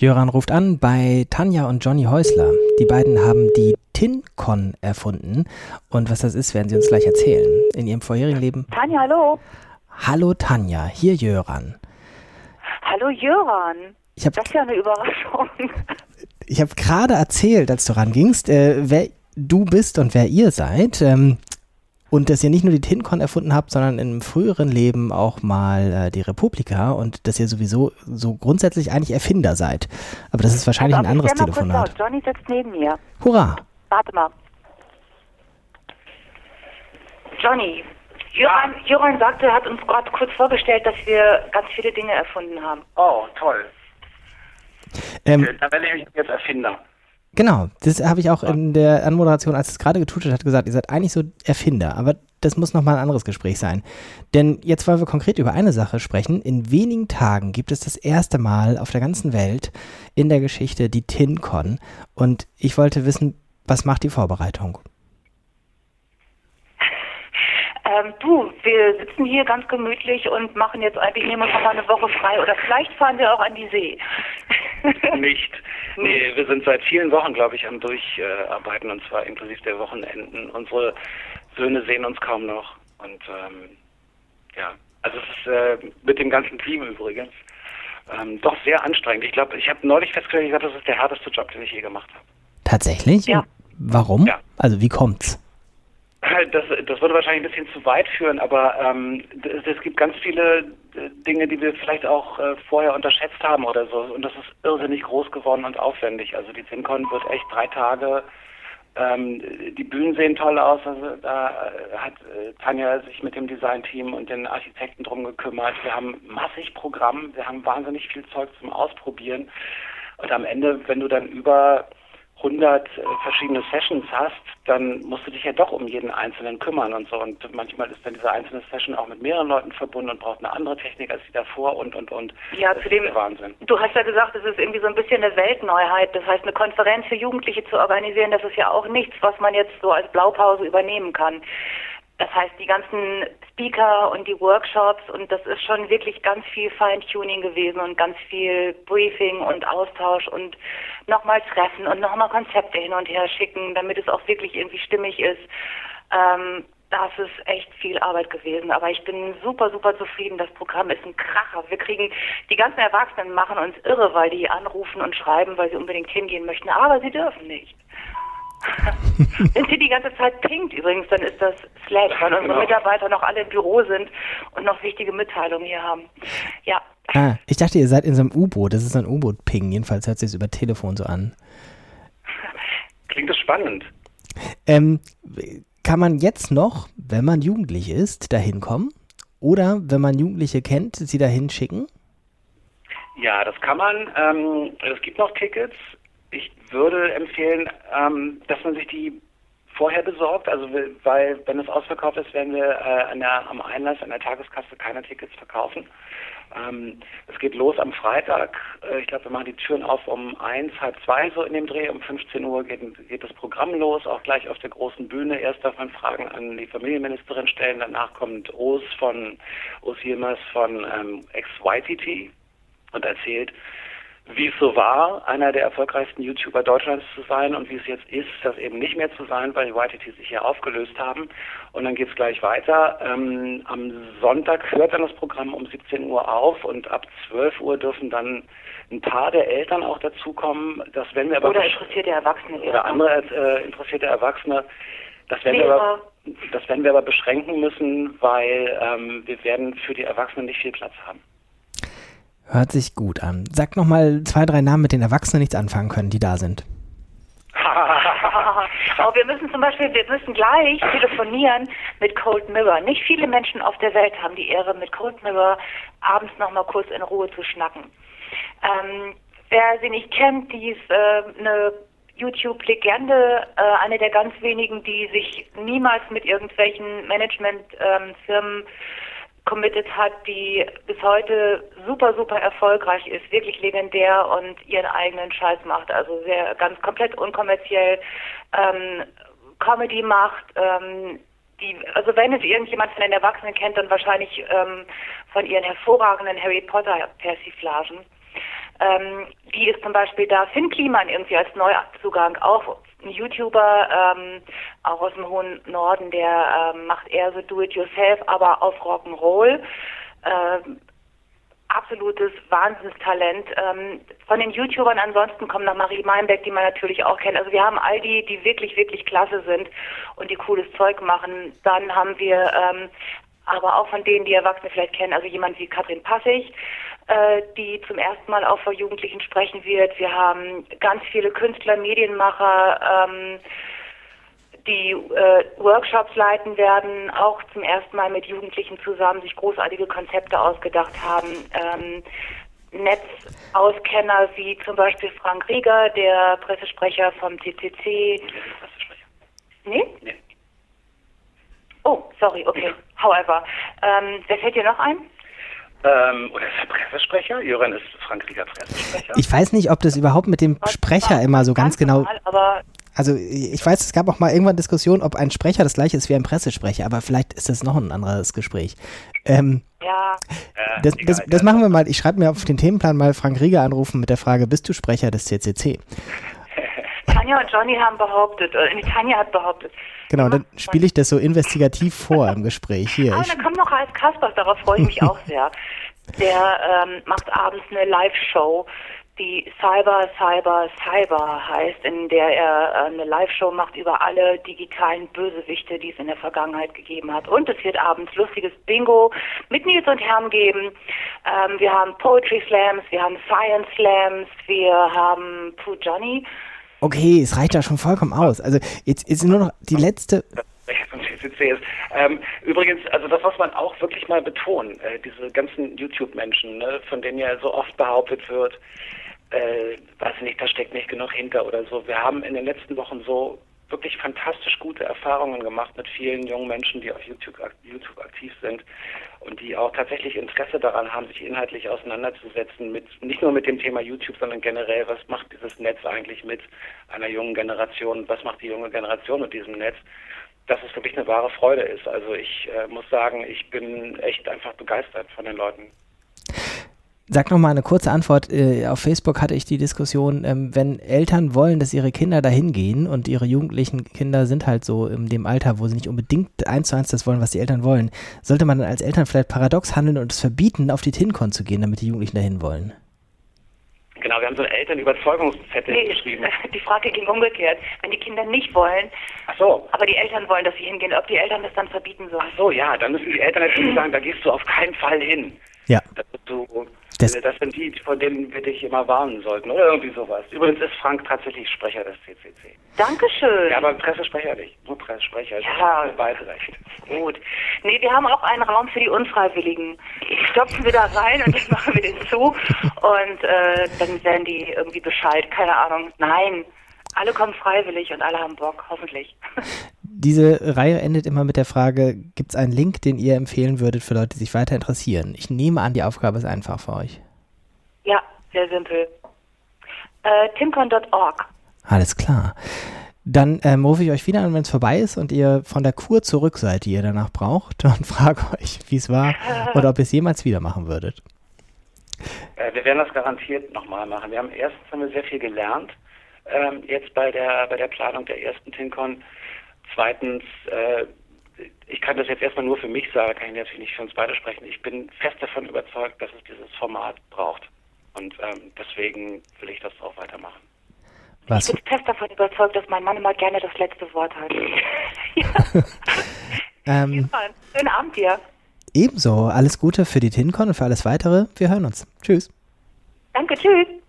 Jöran ruft an bei Tanja und Johnny Häusler. Die beiden haben die TinCon erfunden. Und was das ist, werden sie uns gleich erzählen. In ihrem vorherigen Leben. Tanja, hallo. Hallo Tanja, hier Jöran. Hallo Jöran. Ich hab, das ist ja eine Überraschung. Ich habe gerade erzählt, als du rangingst, äh, wer du bist und wer ihr seid. Ähm, und dass ihr nicht nur die TinCon erfunden habt, sondern im früheren Leben auch mal äh, die Republika und dass ihr sowieso so grundsätzlich eigentlich Erfinder seid. Aber das ist wahrscheinlich Also, ein anderes Telefonat. Johnny sitzt neben mir. Hurra! Warte mal. Johnny, Jöran, Jöran sagte, er hat uns gerade kurz vorgestellt, dass wir ganz viele Dinge erfunden haben. Oh, toll. Ähm, Da werde ich jetzt Erfinder. Genau, das habe ich auch in der Anmoderation, als es gerade getutet hat, gesagt, ihr seid eigentlich so Erfinder, aber das muss nochmal ein anderes Gespräch sein. Denn jetzt wollen wir konkret über eine Sache sprechen. In wenigen Tagen gibt es das erste Mal auf der ganzen Welt in der Geschichte die TinCon und ich wollte wissen, was macht die Vorbereitung? Ähm, du, wir sitzen hier ganz gemütlich und machen jetzt eigentlich, nehmen uns noch mal eine Woche frei oder vielleicht fahren wir auch an die See. Nicht. Nee, wir sind seit vielen Wochen, glaube ich, am Durcharbeiten und zwar inklusive der Wochenenden. Unsere Söhne sehen uns kaum noch. Und ähm, ja, also es ist äh, mit dem ganzen Team übrigens ähm, doch sehr anstrengend. Ich glaube, ich habe neulich festgestellt, ich glaube, das ist der härteste Job, den ich je gemacht habe. Tatsächlich? Ja. Warum? Ja. Also wie kommt's? Das, das würde wahrscheinlich ein bisschen zu weit führen, aber ähm, es, es gibt ganz viele äh, Dinge, die wir vielleicht auch äh, vorher unterschätzt haben oder so. Und das ist irrsinnig groß geworden und aufwendig. Also die ZinCon wird echt drei Tage. Ähm, die Bühnen sehen toll aus. Also da äh, hat äh, Tanja sich mit dem Designteam und den Architekten drum gekümmert. Wir haben massig Programm. Wir haben wahnsinnig viel Zeug zum Ausprobieren. Und am Ende, wenn du dann über 100 äh, verschiedene Sessions hast, dann musst du dich ja doch um jeden Einzelnen kümmern und so. Und manchmal ist dann diese einzelne Session auch mit mehreren Leuten verbunden und braucht eine andere Technik als die davor und, und, und. Ja, das zudem- Wahnsinn. Du hast ja gesagt, es ist irgendwie so ein bisschen eine Weltneuheit. Das heißt, eine Konferenz für Jugendliche zu organisieren, das ist ja auch nichts, was man jetzt so als Blaupause übernehmen kann. Das heißt, die ganzen Speaker und die Workshops und das ist schon wirklich ganz viel Feintuning gewesen und ganz viel Briefing und Austausch und nochmal treffen und nochmal Konzepte hin und her schicken, damit es auch wirklich irgendwie stimmig ist. Ähm, das ist echt viel Arbeit gewesen, aber ich bin super, super zufrieden. Das Programm ist ein Kracher. Wir kriegen, die ganzen Erwachsenen machen uns irre, weil die anrufen und schreiben, weil sie unbedingt hingehen möchten, aber sie dürfen nicht. Wenn sie die ganze Zeit pinkt übrigens, dann ist das Slack, weil unsere Genau. Mitarbeiter noch alle im Büro sind und noch wichtige Mitteilungen hier haben. Ja, Ah, ich dachte, ihr seid in so einem U-Boot. Das ist ein U-Boot-Ping. Jedenfalls hört sich über Telefon so an. Klingt das spannend? Ähm, kann man jetzt noch, wenn man jugendlich ist, dahin kommen? Oder wenn man Jugendliche kennt, sie dahin schicken? Ja, das kann man. Ähm, es gibt noch Tickets. Würde empfehlen, ähm, dass man sich die vorher besorgt. Also weil wenn es ausverkauft ist, werden wir äh, der, am Einlass, an der Tageskasse keine Tickets verkaufen. Ähm, es geht los am Freitag. Äh, ich glaube, wir machen die Türen auf um eins, halb zwei so in dem Dreh. Um 15 Uhr geht, geht das Programm los, auch gleich auf der großen Bühne. Erst darf man Fragen an die Familienministerin stellen. Danach kommt Os von Os Yilmaz von ähm, ex-YTT und erzählt, wie es so war, einer der erfolgreichsten YouTuber Deutschlands zu sein und wie es jetzt ist, das eben nicht mehr zu sein, weil die YTT sich ja aufgelöst haben. Und dann geht's gleich weiter. Ähm, am Sonntag hört dann das Programm um 17 Uhr auf und ab 12 Uhr dürfen dann ein paar der Eltern auch dazukommen. Das werden wir aber oder interessierte Erwachsene. oder andere äh, interessierte Erwachsene. Das werden, wir aber, das werden wir aber beschränken müssen, weil ähm, wir werden für die Erwachsenen nicht viel Platz haben. Hört sich gut an. Sag noch mal zwei, drei Namen, mit denen Erwachsene nichts anfangen können, die da sind. Aber wir müssen zum Beispiel, wir müssen gleich telefonieren mit Cold Mirror. Nicht viele Menschen auf der Welt haben die Ehre, mit Cold Mirror abends noch mal kurz in Ruhe zu schnacken. Ähm, wer sie nicht kennt, die ist äh, eine YouTube-Legende, äh, eine der ganz wenigen, die sich niemals mit irgendwelchen Managementfirmen committed hat, die bis heute super, super erfolgreich ist, wirklich legendär und ihren eigenen Scheiß macht, also sehr ganz komplett unkommerziell ähm, Comedy macht. Ähm, die, also wenn es irgendjemand von den Erwachsenen kennt, dann wahrscheinlich ähm, von ihren hervorragenden Harry Potter Persiflagen. Ähm, die ist zum Beispiel da. Finn Kliman irgendwie als Neuzugang auch YouTuber, ähm, auch aus dem hohen Norden, der ähm, macht eher so Do-it-yourself, aber auf Rock'n'Roll. Ähm, absolutes Wahnsinnstalent. Ähm, von den YouTubern ansonsten kommen noch Marie Meinbeck, die man natürlich auch kennt. Also wir haben all die, die wirklich, wirklich klasse sind und die cooles Zeug machen. Dann haben wir ähm, aber auch von denen, die Erwachsene vielleicht kennen, also jemand wie Katrin Passig, die zum ersten Mal auch vor Jugendlichen sprechen wird. Wir haben ganz viele Künstler, Medienmacher, ähm, die äh, Workshops leiten werden, auch zum ersten Mal mit Jugendlichen zusammen sich großartige Konzepte ausgedacht haben. Ähm, Netzauskenner wie zum Beispiel Frank Rieger, der Pressesprecher vom CCC. Nee? Nee. Oh, sorry, okay. However. Ähm, wer fällt dir noch ein? Ähm, oder ist er Pressesprecher? Jöran ist Frank Rieger Pressesprecher. Ich weiß nicht, ob das überhaupt mit dem Sprecher immer so ganz, genau. Normal, also ich weiß, es gab auch mal irgendwann Diskussion, ob ein Sprecher das gleiche ist wie ein Pressesprecher, aber vielleicht ist das noch ein anderes Gespräch. Ähm, ja. Das, das, das, machen wir mal. Ich schreibe mir auf den Themenplan mal Frank Rieger anrufen mit der Frage, bist du Sprecher des CCC? Tanja und Johnny haben behauptet, oder äh, Tanja hat behauptet. Genau, dann spiele ich das so investigativ vor im Gespräch. Hier, ah, dann kommt noch Ralf Kaspers, darauf freue ich mich auch sehr. Der ähm, macht abends eine Live-Show die Cyber, Cyber, Cyber heißt, in der er äh, eine Live-Show macht über alle digitalen Bösewichte, die es in der Vergangenheit gegeben hat. Und es wird abends lustiges Bingo mit Nils und Herrn geben. Ähm, wir haben Poetry Slams, wir haben Science Slams, wir haben Pooh Johnny. Okay, es reicht ja schon vollkommen aus. Also jetzt ist nur noch die letzte. Ähm, übrigens, also das muss man auch wirklich mal betonen, äh, diese ganzen YouTube-Menschen, ne, von denen ja so oft behauptet wird, äh, weiß nicht, da steckt nicht genug hinter oder so. Wir haben in den letzten Wochen so wirklich fantastisch gute Erfahrungen gemacht mit vielen jungen Menschen, die auf YouTube, YouTube aktiv sind und die auch tatsächlich Interesse daran haben, sich inhaltlich auseinanderzusetzen mit nicht nur mit dem Thema YouTube, sondern generell, was macht dieses Netz eigentlich mit einer jungen Generation, was macht die junge Generation mit diesem Netz, dass es wirklich eine wahre Freude ist. Also ich äh, muss sagen, ich bin echt einfach begeistert von den Leuten. Sag noch mal eine kurze Antwort. Äh, auf Facebook hatte ich die Diskussion, ähm, wenn Eltern wollen, dass ihre Kinder dahin gehen und ihre jugendlichen Kinder sind halt so in dem Alter, wo sie nicht unbedingt eins zu eins das wollen, was die Eltern wollen, sollte man dann als Eltern vielleicht paradox handeln und es verbieten, auf die TinCon zu gehen, damit die Jugendlichen dahin wollen? Genau, wir haben so eine Elternüberzeugungszettel nee, geschrieben. Die Frage ging umgekehrt. Wenn die Kinder nicht wollen, Ach so. aber die Eltern wollen, dass sie hingehen, ob die Eltern das dann verbieten sollen. Ach so, ja, dann müssen die Eltern natürlich sagen, da gehst du auf keinen Fall hin. Ja. Du, das, das, sind die, von denen wir dich immer warnen sollten oder irgendwie sowas. Übrigens ist Frank tatsächlich Sprecher des CCC. Dankeschön. Ja, aber Pressesprecher nicht. Nur Pressesprecher. Ja. Beide recht. Gut. Nee, wir haben auch einen Raum für die Unfreiwilligen. Die stopfen wir da rein und dann machen wir den zu und äh, dann werden die irgendwie Bescheid. Keine Ahnung. Nein. Alle kommen freiwillig und alle haben Bock, hoffentlich. Diese Reihe endet immer mit der Frage, gibt es einen Link, den ihr empfehlen würdet für Leute, die sich weiter interessieren? Ich nehme an, die Aufgabe ist einfach für euch. Ja, sehr simpel. Äh, timcon.org. Alles klar. Dann ähm, rufe ich euch wieder an, wenn es vorbei ist und ihr von der Kur zurück seid, die ihr danach braucht und frage euch, wie es war oder ob ihr es jemals wieder machen würdet. Äh, wir werden das garantiert nochmal machen. Wir haben erstens haben wir sehr viel gelernt ähm, jetzt bei der bei der Planung der ersten TinCon. Zweitens, äh, ich kann das jetzt erstmal nur für mich sagen, kann ich natürlich nicht für uns beide sprechen. Ich bin fest davon überzeugt, dass es dieses Format braucht. Und ähm, deswegen will ich das auch weitermachen. Was? Ich bin fest davon überzeugt, dass mein Mann immer gerne das letzte Wort hat. ähm, Schönen Abend dir. Ebenso. Alles Gute für die TinCon und für alles weitere. Wir hören uns. Tschüss. Danke, tschüss.